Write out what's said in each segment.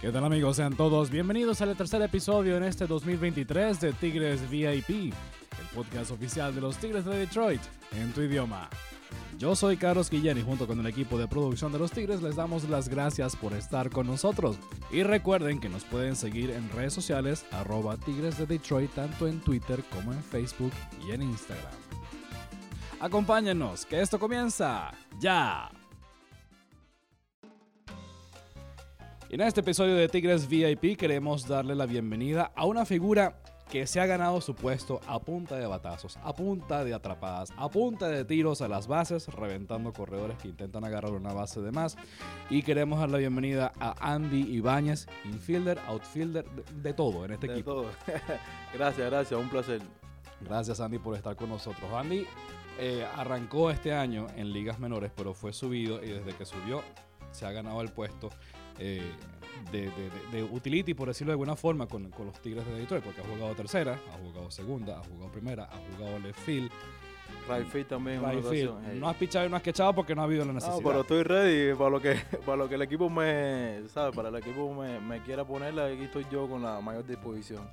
¿Qué tal amigos? Sean todos bienvenidos al tercer episodio en este 2023 de Tigres VIP, el podcast oficial de los Tigres de Detroit en tu idioma. Yo soy Carlos Guillén y junto con el equipo de producción de los Tigres les damos las gracias por estar con nosotros. Y recuerden que nos pueden seguir en redes sociales arroba Tigres de Detroit tanto en Twitter como en Facebook y en Instagram. Acompáñenos, que esto comienza ya. En este episodio de Tigres VIP queremos darle la bienvenida a una figura que se ha ganado su puesto a punta de batazos, a punta de atrapadas, a punta de tiros a las bases, reventando corredores que intentan agarrar una base de más. Y queremos dar la bienvenida a Andy Ibáñez, infielder, outfielder, de, de todo en este De equipo. todo. gracias, gracias, un placer. Gracias Andy por estar con nosotros. Andy eh, arrancó este año en ligas menores, pero fue subido y desde que subió se ha ganado el puesto eh, de, de- de- utility, por decirlo de alguna forma, con, con los Tigres de Detroit, porque ha jugado tercera, ha jugado segunda, ha jugado primera, ha jugado left field, Right field también. right field. hey. No has pichado y no has quechado porque no ha habido la No, necesidad. pero estoy ready para lo que para lo que el equipo me, ¿sabes? Para el equipo me, me quiera poner, aquí estoy yo con la mayor disposición.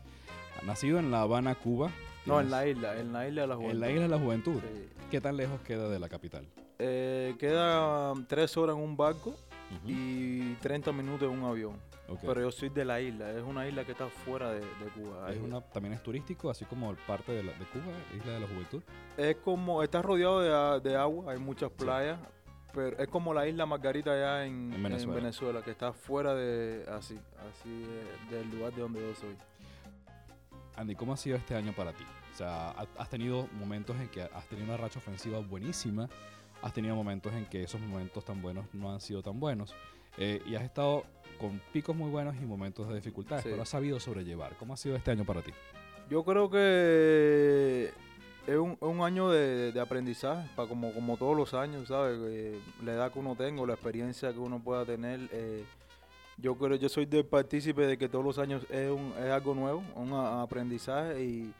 Nacido en La Habana, Cuba. No, en la isla, en la isla de la en Juventud. la isla de la juventud. Sí. ¿Qué tan lejos queda de la capital? Eh, queda tres horas en un barco Y 30 minutos en un avión. Pero yo soy de la isla, es una isla que está fuera de, de Cuba. Es una, también es turístico, así como parte de, la- de Cuba, Isla de la Juventud. Es como, está rodeado de, de agua, hay muchas playas, pero es como la isla Margarita allá en, En en Venezuela. Que está fuera de, así, así eh, del lugar de donde yo soy. Andy, ¿cómo ha sido este año para ti? O sea, ha- has tenido momentos en que has tenido una racha ofensiva buenísima, has tenido momentos en que esos momentos tan buenos no han sido tan buenos, eh, y has estado con picos muy buenos y momentos de dificultades, Sí. pero has sabido sobrellevar. ¿Cómo ha sido este año para ti? Yo creo que es un, un año de, de aprendizaje, pa- como, como todos los años, ¿sabes? Eh, la edad que uno tenga, la experiencia que uno pueda tener. eh, yo creo, yo soy del partícipe de que todos los años es, un, es algo nuevo, un a- aprendizaje y,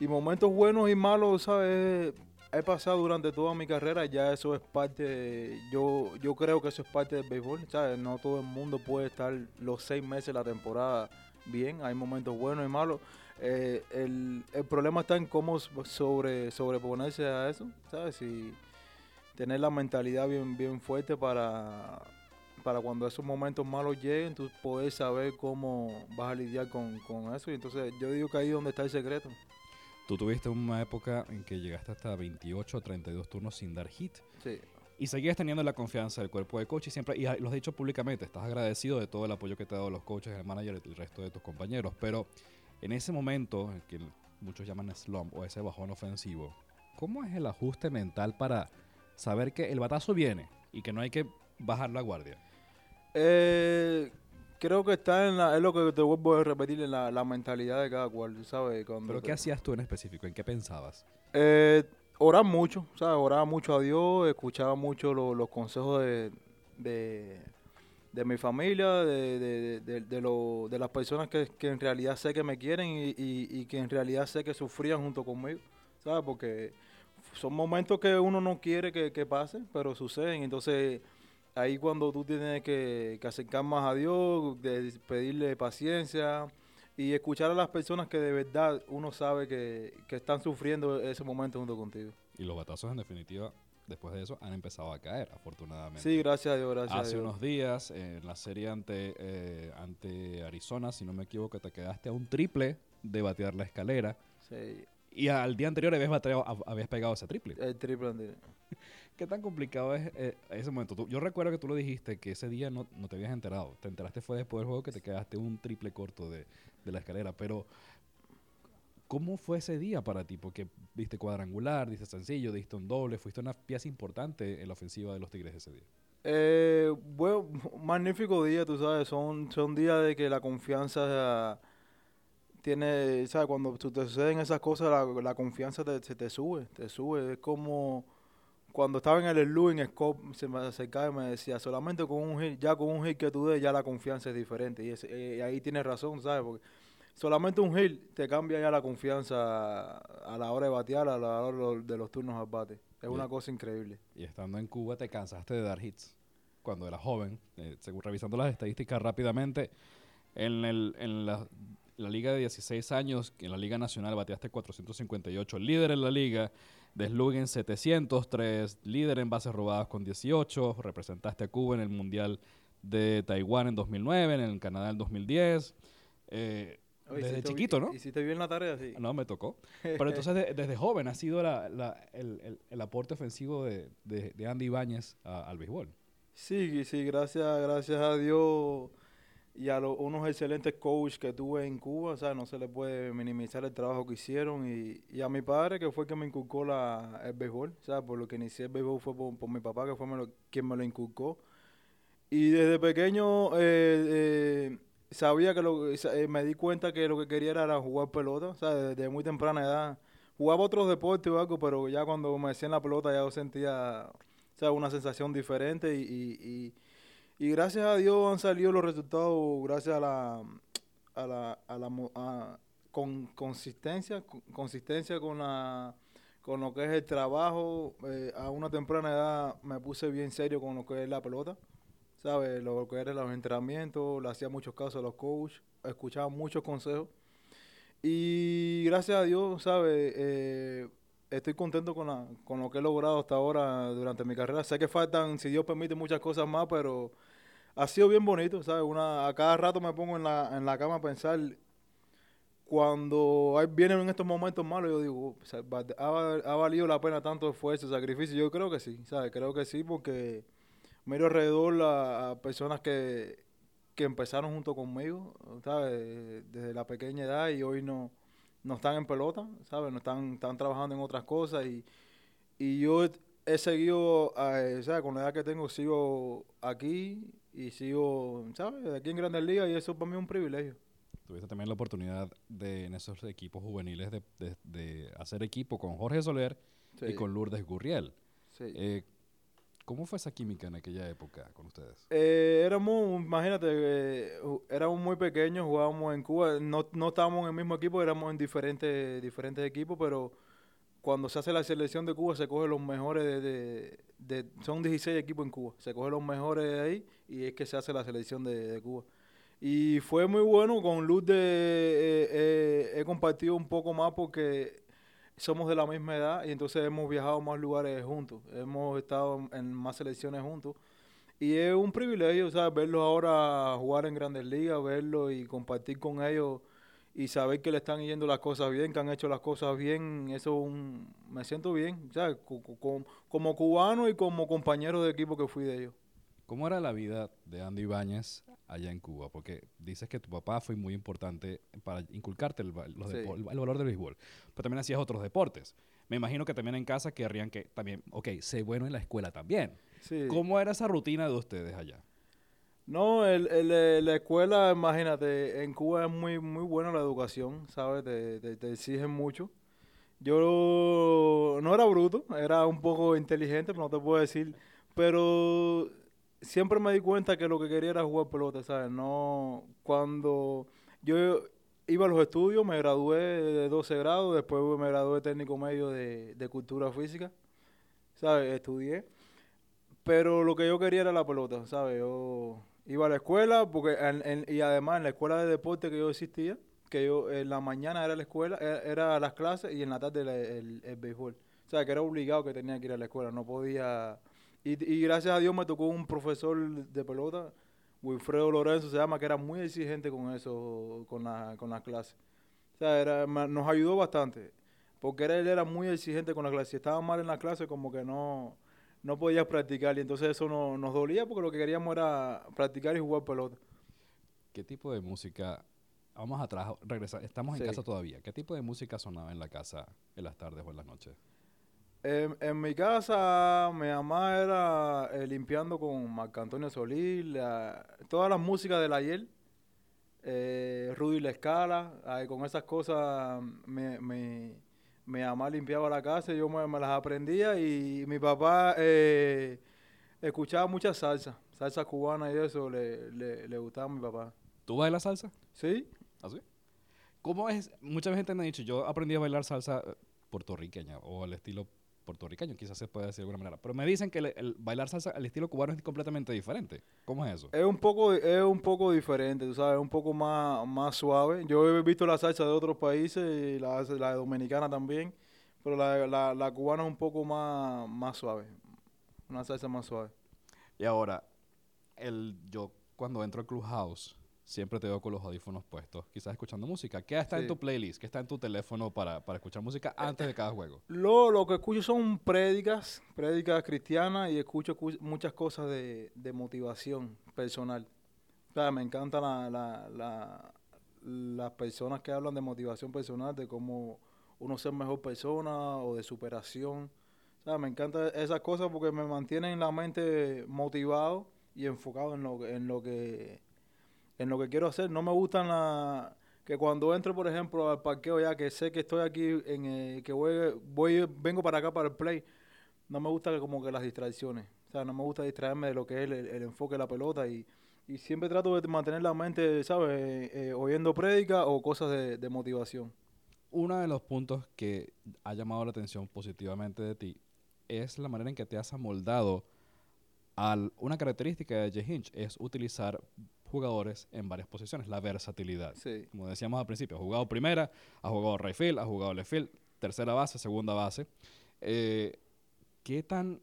y momentos buenos y malos, ¿sabes? He pasado durante toda mi carrera, ya eso es parte, yo, yo creo que eso es parte del béisbol, ¿sabes? No todo el mundo puede estar los seis meses de la temporada bien, hay momentos buenos y malos. Eh, el, el problema está en cómo sobre, sobreponerse a eso, ¿sabes? Y tener la mentalidad bien, bien fuerte para, para cuando esos momentos malos lleguen, tú poder saber cómo vas a lidiar con, con eso. Y entonces yo digo que ahí es donde está el secreto. Tú tuviste una época en que llegaste hasta 28 o 32 turnos sin dar hit. Sí. Y seguías teniendo la confianza del cuerpo de coach y siempre, y lo has dicho públicamente, estás agradecido de todo el apoyo que te ha dado los coaches, el manager y el resto de tus compañeros. Pero en ese momento, en que muchos llaman slump o ese bajón ofensivo, ¿cómo es el ajuste mental para saber que el batazo viene y que no hay que bajar la guardia? Eh, creo que está en la, es lo que te vuelvo a repetir, en la, la mentalidad de cada cual, ¿sabes? Cuando ¿Pero te- qué hacías tú en específico? ¿En qué pensabas? Eh, orar mucho, ¿sabes? Oraba mucho a Dios, escuchaba mucho lo- los consejos de, de, de mi familia, de, de, de- de lo- de las personas que, que en realidad sé que me quieren y, y- y que en realidad sé que sufrían junto conmigo, ¿sabes? Porque son momentos que uno no quiere que, que pasen, pero suceden. Entonces, ahí cuando tú tienes que, que acercar más a Dios, de pedirle paciencia y escuchar a las personas que de verdad uno sabe que, que están sufriendo ese momento junto contigo. Y los batazos, en definitiva, después de eso, han empezado a caer, afortunadamente. Sí, gracias a Dios, gracias Hace a Dios. unos días, en la serie ante, eh, ante Arizona, si no me equivoco, te quedaste a un triple de batear la escalera. Sí, Y al día anterior habías, bateado- hab- habías pegado ese triple. el triple ante- ¿Qué tan complicado es eh, ese momento? Tú- yo recuerdo que tú lo dijiste, que ese día no, no te habías enterado. Te enteraste fue después del juego que te quedaste un triple corto de, de la escalera. Pero, ¿cómo fue ese día para ti? Porque viste cuadrangular, diste sencillo, diste un doble, fuiste una pieza importante en la ofensiva de los Tigres ese día. Eh, bueno, magnífico día, tú sabes, son, son días de que la confianza tiene, ¿sabes? Cuando te suceden esas cosas, la, la confianza te, se te sube, te sube. Es como cuando estaba en el Elu, en Scope, se me acercaba y me decía, solamente con un hit, ya con un hit que tú des, ya la confianza es diferente. Y, eh, ahí tienes razón, ¿sabes? Porque solamente un hit te cambia ya la confianza a la hora de batear, a la hora de los- turnos al bate. Es una cosa increíble. Y estando en Cuba te cansaste de dar hits. cuando era joven, eh, según revisando las estadísticas rápidamente, en, el, en la, la liga de 16 años, en la liga nacional bateaste 458, líder en la liga, de Slug en 703, líder en bases robadas con 18, representaste a Cuba en el Mundial de Taiwán en 2009, en el Canadá en 2010. Eh, Oye, desde chiquito, ¿no? Hiciste bien la tarea, sí. No, me tocó. Pero entonces de- desde joven ha sido la- la- el, el- el aporte ofensivo de, de- de Andy Ibáñez al béisbol. Sí, sí, gracias, gracias a Dios y a los, unos excelentes coaches que tuve en Cuba, sea, no se le puede minimizar el trabajo que hicieron y, y a mi padre que fue el que me inculcó la, el béisbol, sea, por lo que inicié el béisbol fue por, por mi papá que fue lo- quien me lo inculcó y desde pequeño eh, eh, sabía que lo, eh, me di cuenta que lo que quería era jugar pelota, sea, desde muy temprana edad. Jugaba otros deportes o algo, pero ya cuando me decían la pelota ya yo sentía sea, una sensación diferente y, y, y- y gracias a Dios han salido los resultados gracias a la, a la, a la a- con consistencia, con- consistencia con la con lo que es el trabajo. eh, a una temprana edad me puse bien serio con lo que es la pelota. ¿Sabes? Lo que era los entrenamientos, le hacía muchos casos a los coaches, escuchaba muchos consejos. Y gracias a Dios, ¿sabes? Eh, estoy contento con, la, con lo que he logrado hasta ahora durante mi carrera. Sé que faltan, si Dios permite, muchas cosas más, pero ha sido bien bonito, ¿sabes? Una, a cada rato me pongo en la, en la cama a pensar, cuando vienen estos momentos malos, yo digo, ha, ha valido la pena tanto esfuerzo, sacrificio. Yo creo que sí, ¿sabes? Creo que sí, porque miro alrededor a, personas que, que empezaron junto conmigo, ¿sabes? Desde la pequeña edad y hoy no, no están en pelota, ¿sabes? No están, están trabajando en otras cosas y, y yo he seguido, eh, ¿sabes? Con la edad que tengo, sigo aquí y sigo, ¿sabes? Aquí en Grandes Ligas y eso para mí es un privilegio. Tuviste también la oportunidad de en esos equipos juveniles de, de- de hacer equipo con Jorge Soler y con Lourdes Gurriel. sí. Eh, ¿Cómo fue esa química en aquella época con ustedes? Eh, éramos, imagínate, eh, éramos muy pequeños, jugábamos en Cuba, no, no estábamos en el mismo equipo, éramos en diferentes, diferentes equipos, pero cuando se hace la selección de Cuba se coge los mejores de, de- de- son 16 equipos en Cuba, se coge los mejores de ahí y es que se hace la selección de, Cuba. Y fue muy bueno, con Luz de, eh, eh, he compartido un poco más porque somos de la misma edad y entonces hemos viajado a más lugares juntos, hemos estado en más selecciones juntos. Y es un privilegio, ¿sabes? Verlos ahora jugar en grandes ligas, verlos y compartir con ellos y saber que le están yendo las cosas bien, que han hecho las cosas bien. Eso es un- me siento bien, ¿sabes? Co- co- com- Como cubano y como compañero de equipo que fui de ellos. ¿Cómo era la vida de Andy Ibáñez allá en Cuba? Porque dices que tu papá fue muy importante para inculcarte el, va- los Sí. depo- el valor del béisbol, pero también hacías otros deportes. Me imagino que también en casa querrían que también, ok, sé bueno en la escuela también. Sí. ¿Cómo era esa rutina de ustedes allá? No, el, el, eh, la escuela, imagínate, en Cuba es muy, muy buena la educación, ¿sabes? Te, te, te exigen mucho. Yo no era bruto, era un poco inteligente, pero no te puedo decir. Pero siempre me di cuenta que lo que quería era jugar pelota, ¿sabes? No, cuando yo iba a los estudios, me gradué de 12 grados, después me gradué de técnico medio de, de cultura física, ¿sabes? Estudié. Pero lo que yo quería era la pelota, ¿sabes? Yo iba a la escuela porque y además en la escuela de deporte que yo existía, que yo en la mañana era la escuela, era, era las clases y en la tarde el, el béisbol. O sea, que era obligado que tenía que ir a la escuela, no podía... Y, y gracias a Dios me tocó un profesor de pelota, Wilfredo Lorenzo se llama, que era muy exigente con eso, con, la, con las clases. O sea, era, nos ayudó bastante, porque era, él era muy exigente con la clase. Si estaba mal en la clase, como que no, no podías practicar, y entonces eso no- nos dolía porque lo que queríamos era practicar y jugar pelota. ¿Qué tipo de música? Vamos atrás, regresar. Estamos en Sí. casa todavía. ¿Qué tipo de música sonaba en la casa en las tardes o en las noches? En, en mi casa, mi mamá era eh, limpiando con Marco Antonio Solís, la- todas las músicas del ayer, eh, Rudy La Escala, con esas cosas mi, mi, mi mamá limpiaba la casa y yo me, me las aprendía y mi papá eh, escuchaba mucha salsa, salsa cubana y eso le, le, le gustaba a mi papá. ¿Tú bailas salsa? ¿Sí? ¿Así? ¿Cómo es? Mucha gente me ha dicho, yo aprendí a bailar salsa eh, puertorriqueña o al estilo puertorriqueño, quizás se puede decir de alguna manera. Pero me dicen que el, el bailar salsa al estilo cubano es completamente diferente. ¿Cómo es eso? Es un poco, es un poco diferente, tú sabes, un poco más, más suave. Yo he visto la salsa de otros países, y la, la dominicana también, pero la, la, la cubana es un poco más, más suave, una salsa más suave. Y ahora, el, yo cuando entro al Clubhouse, siempre te veo con los audífonos puestos, quizás escuchando música. ¿Qué está en tu playlist? ¿Qué está en tu teléfono para, para escuchar música antes de cada juego? Lo, lo que escucho son prédicas, prédicas cristianas y escucho cu- muchas cosas de, de motivación personal. O sea, me encantan la, la- la- las personas que hablan de motivación personal, de cómo uno ser mejor persona o de superación. O sea, me encantan esas cosas porque me mantienen la mente motivado y enfocado en lo, que- en lo que en lo que quiero hacer. No me gustan la que cuando entro, por ejemplo, al parqueo ya que sé que estoy aquí en eh, que voy, voy vengo para acá para el play, no me gusta como que las distracciones. O sea, no me gusta distraerme de lo que es el, el enfoque de la pelota y, y siempre trato de mantener la mente, ¿sabes? Eh, eh, oyendo prédica o cosas de, de motivación. Uno de los puntos que ha llamado la atención positivamente de ti es la manera en que te has amoldado a una característica de Jay Hinch, es utilizar jugadores en varias posiciones, la versatilidad. Sí. Como decíamos al principio, ha jugado primera, ha jugado right field, ha jugado left field, tercera base, segunda base. Eh, ¿Qué tan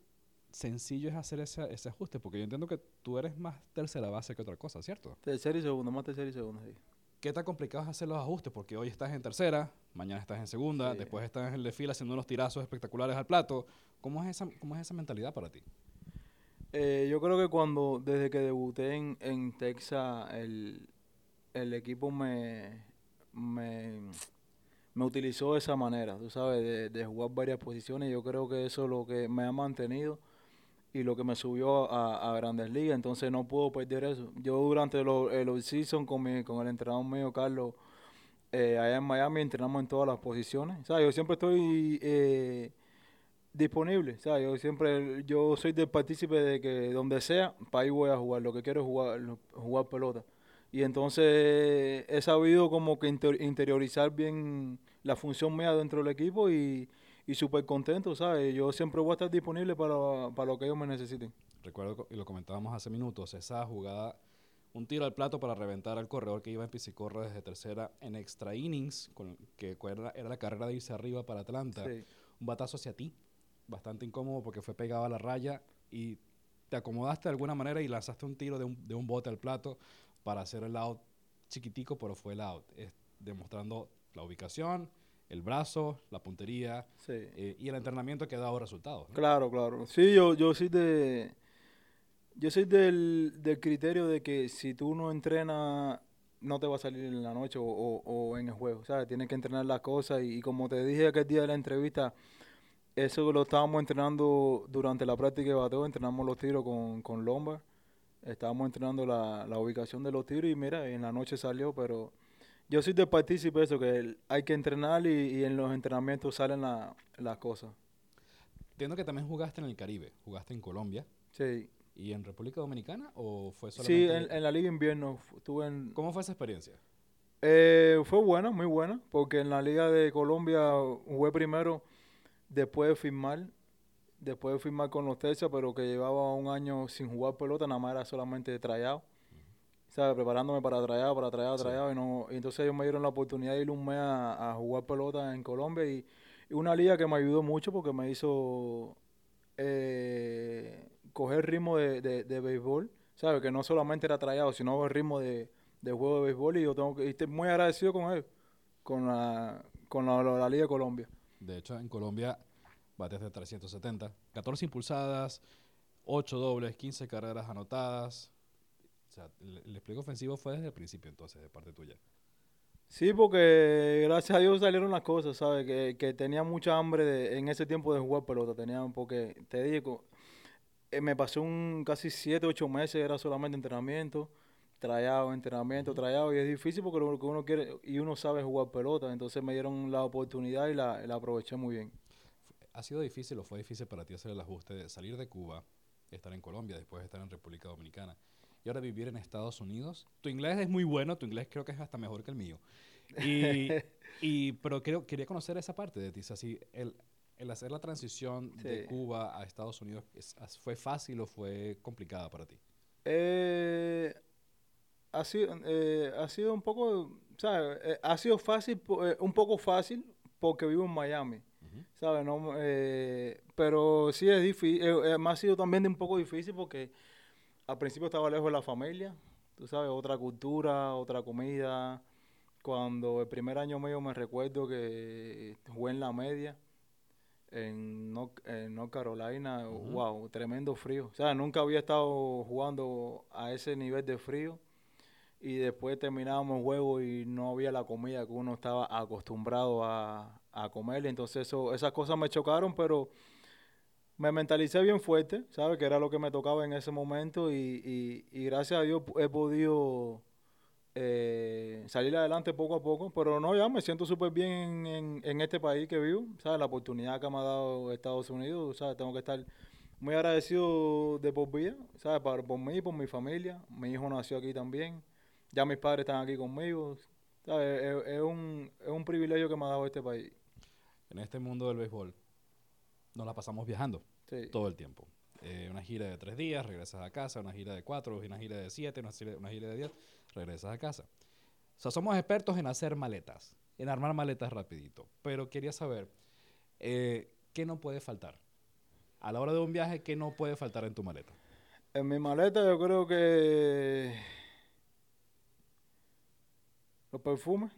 sencillo es hacer ese, ese ajuste? Porque yo entiendo que tú eres más tercera base que otra cosa, ¿cierto? Tercera y segunda, más tercera y segunda, sí. ¿Qué tan complicado es hacer los ajustes? Porque hoy estás en tercera, mañana estás en segunda, Sí. después estás en el haciendo unos tirazos espectaculares al plato. ¿Cómo es esa, cómo es esa mentalidad para ti? Eh, yo creo que cuando, desde que debuté en, en Texas, el, el equipo me, me, me utilizó de esa manera, tú sabes, de, de jugar varias posiciones. Yo creo que eso es lo que me ha mantenido y lo que me subió a, a Grandes Ligas. Entonces no puedo perder eso. Yo durante lo- el off-season con, mi- con el entrenador mío, Carlos, eh, allá en Miami entrenamos en todas las posiciones. O sea, yo siempre estoy... eh, disponible. Sea, yo siempre, yo soy del partícipe de que donde sea, para ahí voy a jugar. Lo que quiero es jugar, jugar pelota. Y entonces he sabido como que inter- interiorizar bien la función mía dentro del equipo y, y súper contento, ¿sabes? Yo siempre voy a estar disponible para, para lo que ellos me necesiten. Recuerdo, y lo comentábamos hace minutos, esa jugada, un tiro al plato para reventar al corredor que iba en pisicorra desde tercera en extra innings, con, que era, era la carrera de irse arriba para Atlanta. Sí. Un batazo hacia ti, bastante incómodo porque fue pegado a la raya y te acomodaste de alguna manera y lanzaste un tiro de un, de un bote al plato para hacer el out chiquitico, pero fue el out, es demostrando la ubicación, el brazo, la puntería Sí. eh, y el entrenamiento que ha dado resultados. ¿no? Claro, claro. Sí, yo, yo soy de. Yo soy del, del criterio de que si tú no entrenas, no te va a salir en la noche o, o- o en el juego. ¿Sabes? Tienes que entrenar las cosas. Y, y como te dije aquel día de la entrevista, eso lo estábamos entrenando durante la práctica de bateo. Entrenamos los tiros con, con Lombard. Estábamos entrenando la, la ubicación de los tiros y mira, en la noche salió, pero yo soy del partícipe de eso, que hay que entrenar y, y en los entrenamientos salen la- las cosas. Entiendo que también jugaste en el Caribe, jugaste en Colombia Sí. y en República Dominicana o fue Sí, solamente... en, en la Liga Invierno estuve en... ¿Cómo fue esa experiencia? Eh, fue buena, muy buena, porque en la Liga de Colombia jugué primero después de firmar, después de firmar con los Texas, pero que llevaba un año sin jugar pelota, nada más era solamente trayado. ¿Sabes? Preparándome para trayado, para trayado, Sí. trayado, y, no, y entonces ellos me dieron la oportunidad de ir un mes a, a jugar pelota en Colombia y, y una liga que me ayudó mucho porque me hizo eh, coger ritmo de, de, de béisbol, ¿sabes? Que no solamente era trayado, sino el ritmo de, de juego de béisbol y yo tengo que y estoy muy agradecido con él, con la, con la, la Liga de Colombia. De hecho, en Colombia bates de 370, 14 impulsadas, 8 dobles, 15 carreras anotadas. O sea, el, el despliegue ofensivo fue desde el principio entonces, de parte tuya. Sí, porque gracias a Dios salieron las cosas, ¿sabes? Que, que tenía mucha hambre de- en ese tiempo de jugar pelota. Tenía, porque te digo, eh, me pasé un casi 7, 8 meses, era solamente entrenamiento, trayado, entrenamiento, trayado, y es difícil porque lo que uno quiere, y uno sabe jugar pelota. Entonces me dieron la oportunidad y la, la aproveché muy bien. ¿Ha sido difícil o fue difícil para ti hacer el ajuste de salir de Cuba, estar en Colombia, después estar en República Dominicana y ahora vivir en Estados Unidos? Tu inglés es muy bueno, tu inglés creo que es hasta mejor que el mío. Y, y- pero creo, quería conocer esa parte de ti, o sea, si el el hacer la transición de Sí. Cuba a Estados Unidos, es- ¿fue fácil o fue complicada para ti? Eh, ha, sido, eh, ha sido un poco, ¿sabes? Eh, ha sido fácil, eh, un poco fácil porque vivo en Miami. ¿sabes? No, eh, pero sí es difícil, me ha sido también un poco difícil porque al principio estaba lejos de la familia, tú sabes, otra cultura, otra comida. Cuando el primer año mío me recuerdo que jugué en la media en North, en North Carolina, wow, tremendo frío. O sea, nunca había estado jugando a ese nivel de frío. Y después terminábamos el juego y no había la comida que uno estaba acostumbrado a, a comer. Entonces eso, esas cosas me chocaron, pero me mentalicé bien fuerte, ¿sabes? Que era lo que me tocaba en ese momento y, y- y gracias a Dios he podido eh, salir adelante poco a poco, pero no, ya me siento súper bien en, en- en este país que vivo, ¿sabes? La oportunidad que me ha dado Estados Unidos, ¿sabes? Tengo que estar muy agradecido de por vida, ¿sabes? Por, por mí, por mi familia. Mi hijo nació aquí también. Ya mis padres están aquí conmigo. ¿sabes? Es, es un, es un privilegio que me ha dado este país. En este mundo del béisbol, nos la pasamos viajando Sí. todo el tiempo. Eh, una gira de tres días, regresas a casa, una gira de cuatro, una gira de siete, una gira, una gira de diez, regresas a casa. O sea, somos expertos en hacer maletas, en armar maletas rapidito. Pero quería saber, eh, ¿qué no puede faltar? A la hora de un viaje, ¿qué no puede faltar en tu maleta? En mi maleta yo creo que los perfumes.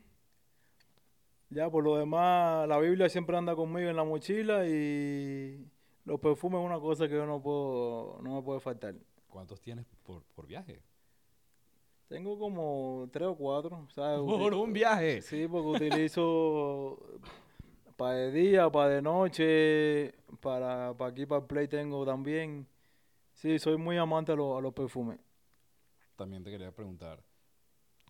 Ya, por lo demás, la Biblia siempre anda conmigo en la mochila y los perfumes es una cosa que yo no puedo, no me puede faltar. ¿Cuántos tienes por, por viaje? Tengo como tres o cuatro, ¿sabes? ¡Por un viaje! Sí, porque utilizo para de día, para de noche, para, para aquí, para el play tengo también. Sí, soy muy amante a, los- a los perfumes. También te quería preguntar,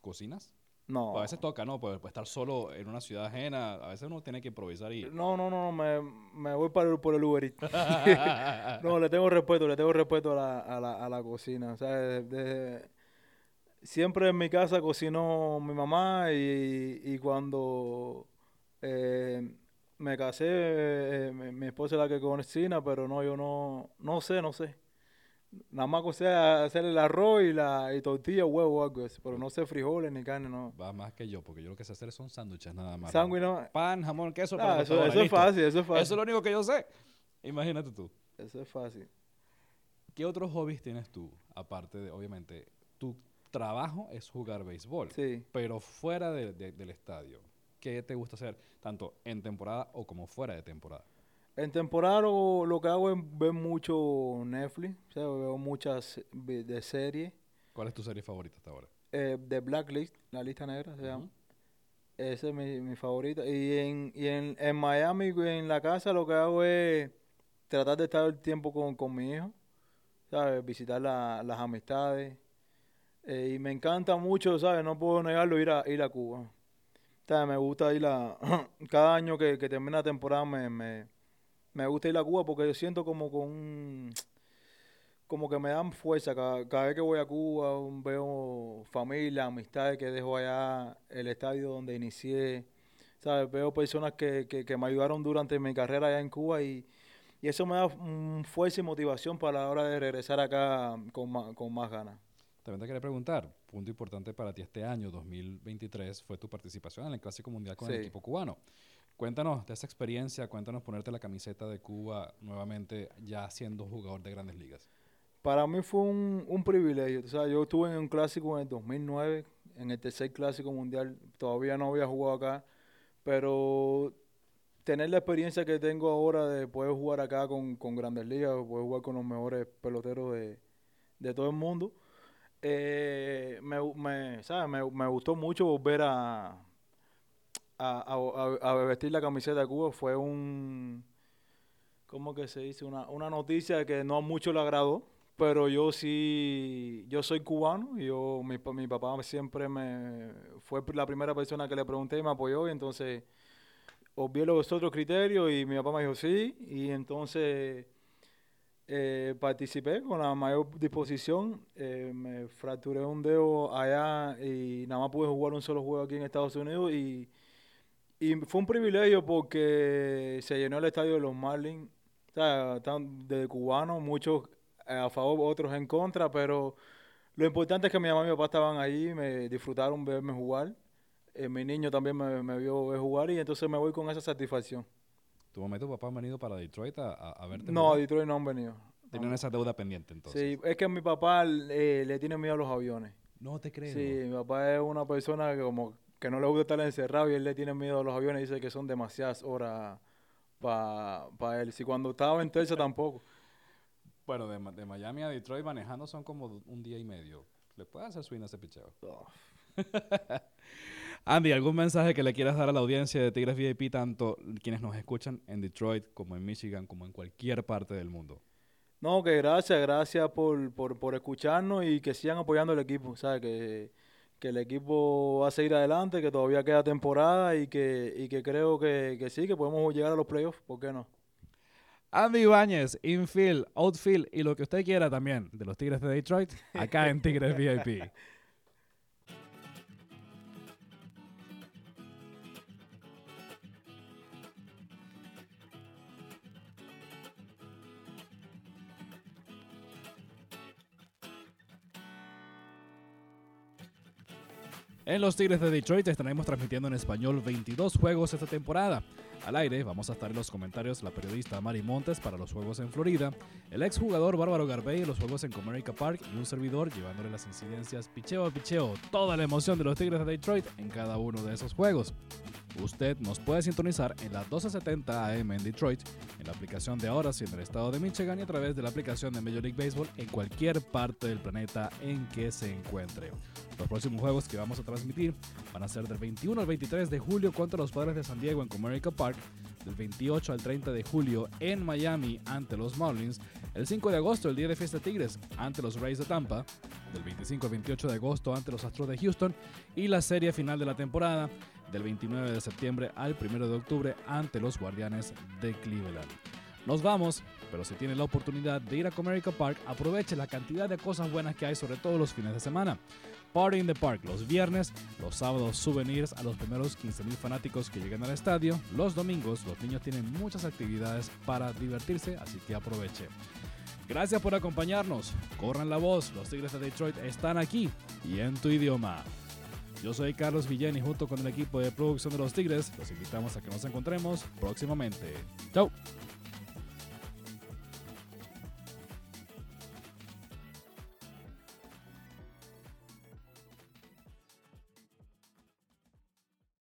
¿cocinas? No. A veces toca, ¿no? Pues, pues estar solo en una ciudad ajena, a veces uno tiene que improvisar y... No, no, no, no, me, me voy para el- por el Uber Eats. No, le tengo respeto, le tengo respeto a la, a la, a la cocina. O sea, de- de- siempre en mi casa cocinó mi mamá y, y cuando eh, me casé, eh, mi, mi esposa es la que cocina, pero no, yo no, no sé, no sé. Nada más sé hacer el arroz y la y tortilla, huevo o algo así, pero no sé frijoles ni carne, no. Va más que yo, porque yo lo que sé hacer son sándwiches nada más. Sándwich no. Pan, jamón, queso, Ah, eso, eso es fácil, eso es fácil. Eso es lo único que yo sé. Imagínate tú. Eso es fácil. ¿Qué otros hobbies tienes tú? Aparte de, obviamente, tu trabajo es jugar béisbol, Sí. pero fuera de- de- del estadio, ¿qué te gusta hacer? Tanto en temporada o como fuera de temporada. En temporada lo, lo que hago es ver mucho Netflix, o sea, veo muchas de series. ¿Cuál es tu serie favorita hasta ahora? Eh, de Blacklist, la lista negra se llama. Esa es mi, mi favorita. Y, en, y en, en Miami, en la casa, lo que hago es tratar de estar el tiempo con, con mi hijo, ¿sabes? Visitar la- las amistades. Eh, y me encanta mucho, ¿sabes? No puedo negarlo, ir a, ir a Cuba. ¿Sabes? Me gusta ir a... Cada año que, que termina la temporada me, me, me gusta ir a Cuba porque yo siento como con un... Como que me dan fuerza. Cada, cada vez que voy a Cuba veo familia, amistades que dejo allá, el estadio donde inicié. ¿Sabes? Veo personas que, que, que me ayudaron durante mi carrera allá en Cuba y, y eso me da fuerza y motivación para la hora de regresar acá con más, con más ganas. También te quería preguntar, punto importante para ti este año, 2023, fue tu participación en el Clásico Mundial con el equipo cubano. Cuéntanos de esa experiencia, cuéntanos ponerte la camiseta de Cuba nuevamente ya siendo jugador de grandes ligas. Para mí fue un, un privilegio. O sea, yo estuve en un clásico en el 2009, en el tercer clásico mundial. Todavía no había jugado acá, pero tener la experiencia que tengo ahora de poder jugar acá con, con grandes ligas, poder jugar con los mejores peloteros de, de todo el mundo, eh, me, me. Me, me gustó mucho volver a, a, vestir la camiseta de Cuba. Fue un, ¿cómo que se dice? Una, una noticia que no a mucho le agradó, pero yo sí, yo soy cubano yo, mi, mi papá siempre me, fue la primera persona que le pregunté y me apoyó y entonces obvié los otros criterios y mi papá me dijo sí y entonces eh, participé con la mayor disposición, eh, me fracturé un dedo allá y nada más pude jugar un solo juego aquí en Estados Unidos Y fue un privilegio porque se llenó el estadio de los Marlins. O sea, están de cubanos, muchos a favor, otros en contra, pero lo importante es que mi mamá y mi papá estaban ahí, me disfrutaron verme jugar. Eh, mi niño también me, me vio ver jugar y entonces me voy con esa satisfacción. ¿Tu mamá y tu papá han venido para Detroit a, verte? No, a? Detroit no han venido. Tienen esa deuda pendiente entonces. Sí, es que a mi papá eh, le tiene miedo a los aviones. No te creo. Sí, mi papá es una persona que como que no le gusta estar encerrado y él le tiene miedo a los aviones. Dice que son demasiadas horas para él. Si cuando estaba en tercia tampoco. Bueno, de, de Miami a Detroit manejando son como un día y medio. ¿Le puedes hacer swing a ese picheo? Andy, ¿algún mensaje que le quieras dar a la audiencia de Tigres VIP, tanto quienes nos escuchan en Detroit como en Michigan, como en cualquier parte del mundo? No, que gracias, gracias por, por, por escucharnos y que sigan apoyando el equipo. ¿sabes? Que, que el equipo va a seguir adelante, que todavía queda temporada y que, y que creo que, que sí, que podemos llegar a los playoffs. ¿Por qué no? Andy Ibáñez, infield, outfield y lo que usted quiera también de los Tigres de Detroit, acá en Tigres VIP. En los Tigres de Detroit estaremos transmitiendo en español 22 juegos esta temporada. Al aire vamos a estar en los comentarios la periodista Mari Montes para los juegos en Florida, el exjugador Bárbaro Garbey en los juegos en Comerica Park y un servidor llevándole las incidencias picheo a picheo, toda la emoción de los Tigres de Detroit en cada uno de esos juegos. Usted nos puede sintonizar en las 1270 AM en Detroit, en la aplicación de Horas en el estado de Michigan y a través de la aplicación de Major League Baseball en cualquier parte del planeta en que se encuentre. Los próximos juegos que vamos a transmitir van a ser del 21 al 23 de julio contra los Padres de San Diego en Comerica Park, del 28 al 30 de julio en Miami ante los Marlins, el 5 de agosto el día de fiesta Tigres ante los Rays de Tampa, del 25 al 28 de agosto ante los Astros de Houston y la serie final de la temporada del 29 de septiembre al 1 de octubre ante los Guardianes de Cleveland. Nos vamos, pero si tiene la oportunidad de ir a Comerica Park, aproveche la cantidad de cosas buenas que hay, sobre todo los fines de semana. Party in the Park los viernes, los sábados souvenirs a los primeros 15.000 fanáticos que lleguen al estadio, los domingos los niños tienen muchas actividades para divertirse, así que aproveche. Gracias por acompañarnos, corran la voz, los Tigres de Detroit están aquí y en tu idioma. Yo soy Carlos Villén y junto con el equipo de producción de los Tigres los invitamos a que nos encontremos próximamente. Chau.